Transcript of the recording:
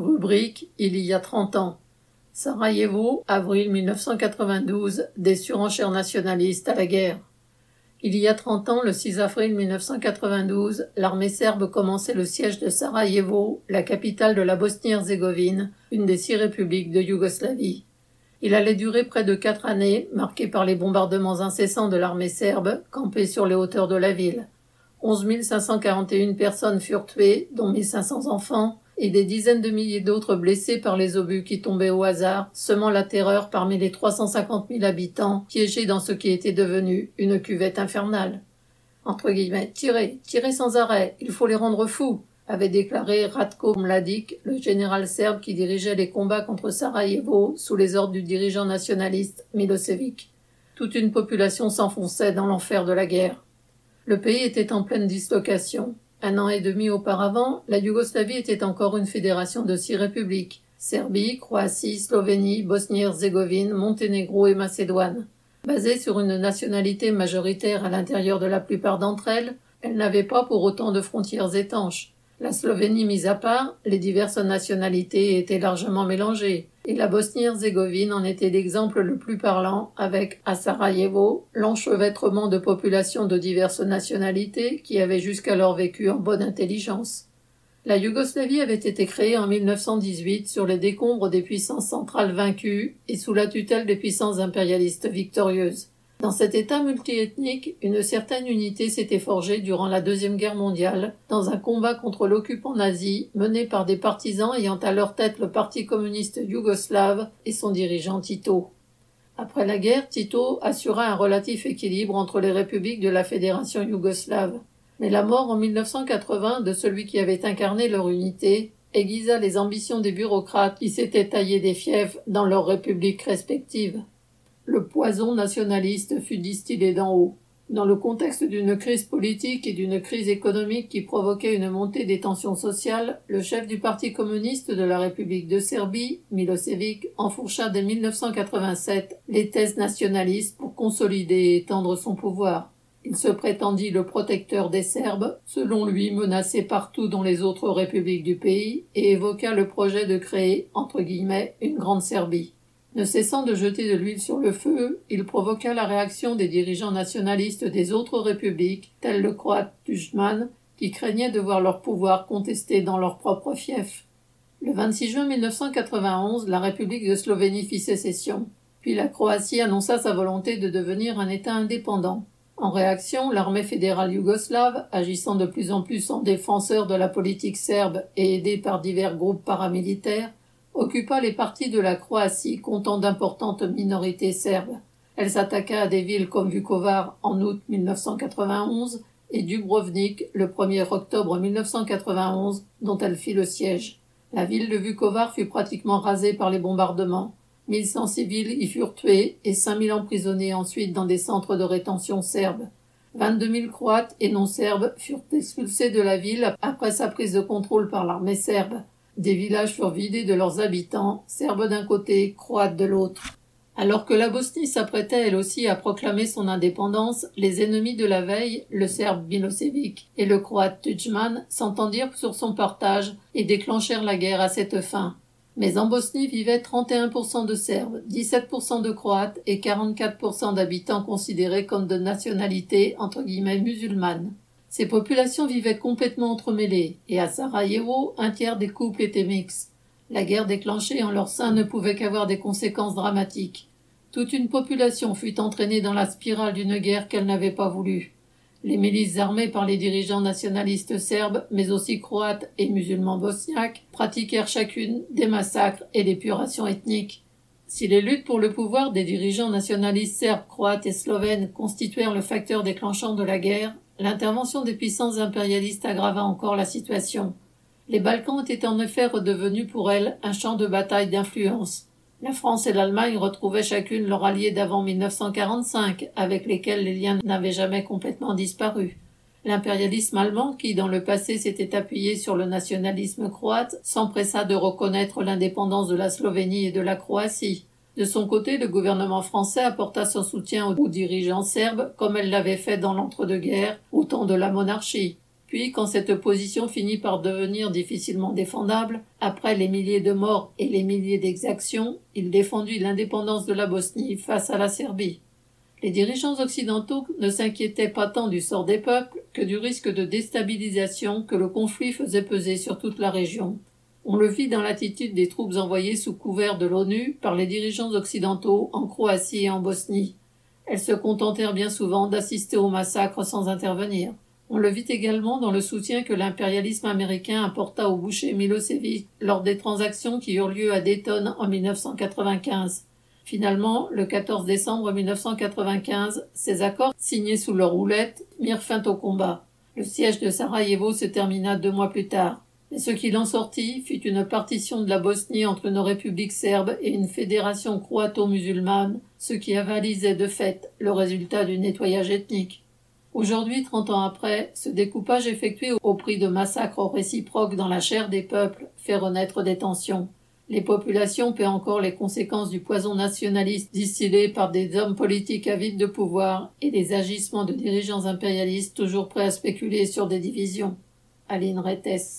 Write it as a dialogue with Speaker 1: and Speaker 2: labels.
Speaker 1: Rubrique Il y a 30 ans. Sarajevo, avril 1992, des surenchères nationalistes à la guerre. Il y a 30 ans, le 6 avril 1992, l'armée serbe commençait le siège de Sarajevo, la capitale de la Bosnie-Herzégovine, une des six républiques de Yougoslavie. Il allait durer près de quatre années, marqué par les bombardements incessants de l'armée serbe, campée sur les hauteurs de la ville. 11 541 personnes furent tuées, dont 1500 enfants, et des dizaines de milliers d'autres blessés par les obus qui tombaient au hasard, semant la terreur parmi les 350 000 habitants piégés dans ce qui était devenu une cuvette infernale. Entre guillemets, tirez, tirez sans arrêt, il faut les rendre fous, avait déclaré Ratko Mladic, le général serbe qui dirigeait les combats contre Sarajevo sous les ordres du dirigeant nationaliste Milosevic. Toute une population s'enfonçait dans l'enfer de la guerre. Le pays était en pleine dislocation. Un an et demi auparavant, la Yougoslavie était encore une fédération de six républiques Serbie, Croatie, Slovénie, Bosnie-Herzégovine, Monténégro et Macédoine. Basée sur une nationalité majoritaire à l'intérieur de la plupart d'entre elles, elle n'avait pas pour autant de frontières étanches. La Slovénie mise à part, les diverses nationalités étaient largement mélangées, et la Bosnie-Herzégovine en était l'exemple le plus parlant, avec, à Sarajevo, l'enchevêtrement de populations de diverses nationalités qui avaient jusqu'alors vécu en bonne intelligence. La Yougoslavie avait été créée en 1918 sur les décombres des puissances centrales vaincues et sous la tutelle des puissances impérialistes victorieuses. Dans cet État multiethnique, une certaine unité s'était forgée durant la Deuxième Guerre mondiale, dans un combat contre l'occupant nazi mené par des partisans ayant à leur tête le Parti communiste yougoslave et son dirigeant Tito. Après la guerre, Tito assura un relatif équilibre entre les républiques de la Fédération yougoslave. Mais la mort en 1980 de celui qui avait incarné leur unité aiguisa les ambitions des bureaucrates qui s'étaient taillés des fiefs dans leurs républiques respectives le poison nationaliste fut distillé d'en haut. Dans le contexte d'une crise politique et d'une crise économique qui provoquait une montée des tensions sociales, le chef du Parti communiste de la République de Serbie, Milosevic, enfourcha dès 1987 les thèses nationalistes pour consolider et étendre son pouvoir. Il se prétendit le protecteur des Serbes, selon lui menacés partout dans les autres républiques du pays, et évoqua le projet de créer, entre guillemets, une grande Serbie. Ne cessant de jeter de l'huile sur le feu, il provoqua la réaction des dirigeants nationalistes des autres républiques, tels le croate Tujman, qui craignaient de voir leur pouvoir contesté dans leur propre fief. Le 26 juin 1991, la République de Slovénie fit sécession. Puis la Croatie annonça sa volonté de devenir un État indépendant. En réaction, l'armée fédérale yougoslave, agissant de plus en plus en défenseur de la politique serbe et aidée par divers groupes paramilitaires, occupa les parties de la Croatie comptant d'importantes minorités serbes. Elle s'attaqua à des villes comme Vukovar en août 1991 et Dubrovnik le 1er octobre 1991 dont elle fit le siège. La ville de Vukovar fut pratiquement rasée par les bombardements. 1100 civils y furent tués et 5000 emprisonnés ensuite dans des centres de rétention serbes. 22 000 Croates et non serbes furent expulsés de la ville après sa prise de contrôle par l'armée serbe. Des villages furent vidés de leurs habitants, serbes d'un côté, croates de l'autre. Alors que la Bosnie s'apprêtait elle aussi à proclamer son indépendance, les ennemis de la veille, le serbe Milosevic et le croate Tudjman, s'entendirent sur son partage et déclenchèrent la guerre à cette fin. Mais en Bosnie vivaient 31% de Serbes, 17% de Croates et 44% d'habitants considérés comme de nationalité entre guillemets musulmane. Ces populations vivaient complètement entremêlées, et à Sarajevo, un tiers des couples étaient mixtes. La guerre déclenchée en leur sein ne pouvait qu'avoir des conséquences dramatiques. Toute une population fut entraînée dans la spirale d'une guerre qu'elle n'avait pas voulu. Les milices armées par les dirigeants nationalistes serbes, mais aussi croates et musulmans bosniaques, pratiquèrent chacune des massacres et l'épuration ethnique. Si les luttes pour le pouvoir des dirigeants nationalistes serbes, croates et slovènes constituèrent le facteur déclenchant de la guerre, L'intervention des puissances impérialistes aggrava encore la situation. Les Balkans étaient en effet redevenus pour elles un champ de bataille d'influence. La France et l'Allemagne retrouvaient chacune leurs alliés d'avant 1945, avec lesquels les liens n'avaient jamais complètement disparu. L'impérialisme allemand, qui dans le passé s'était appuyé sur le nationalisme croate, s'empressa de reconnaître l'indépendance de la Slovénie et de la Croatie. De son côté, le gouvernement français apporta son soutien aux dirigeants serbes comme elle l'avait fait dans l'entre-deux-guerres au temps de la monarchie. Puis, quand cette position finit par devenir difficilement défendable, après les milliers de morts et les milliers d'exactions, il défendit l'indépendance de la Bosnie face à la Serbie. Les dirigeants occidentaux ne s'inquiétaient pas tant du sort des peuples que du risque de déstabilisation que le conflit faisait peser sur toute la région. On le vit dans l'attitude des troupes envoyées sous couvert de l'ONU par les dirigeants occidentaux en Croatie et en Bosnie. Elles se contentèrent bien souvent d'assister au massacre sans intervenir. On le vit également dans le soutien que l'impérialisme américain apporta au boucher Milosevic lors des transactions qui eurent lieu à Dayton en 1995. Finalement, le 14 décembre 1995, ces accords, signés sous leur roulette, mirent fin au combat. Le siège de Sarajevo se termina deux mois plus tard. Mais ce qu'il en sortit fut une partition de la Bosnie entre une république serbe et une fédération croato-musulmane, ce qui avalisait de fait le résultat du nettoyage ethnique. Aujourd'hui, trente ans après, ce découpage effectué au prix de massacres réciproques dans la chair des peuples fait renaître des tensions. Les populations paient encore les conséquences du poison nationaliste distillé par des hommes politiques avides de pouvoir et des agissements de dirigeants impérialistes toujours prêts à spéculer sur des divisions. Aline Rettes.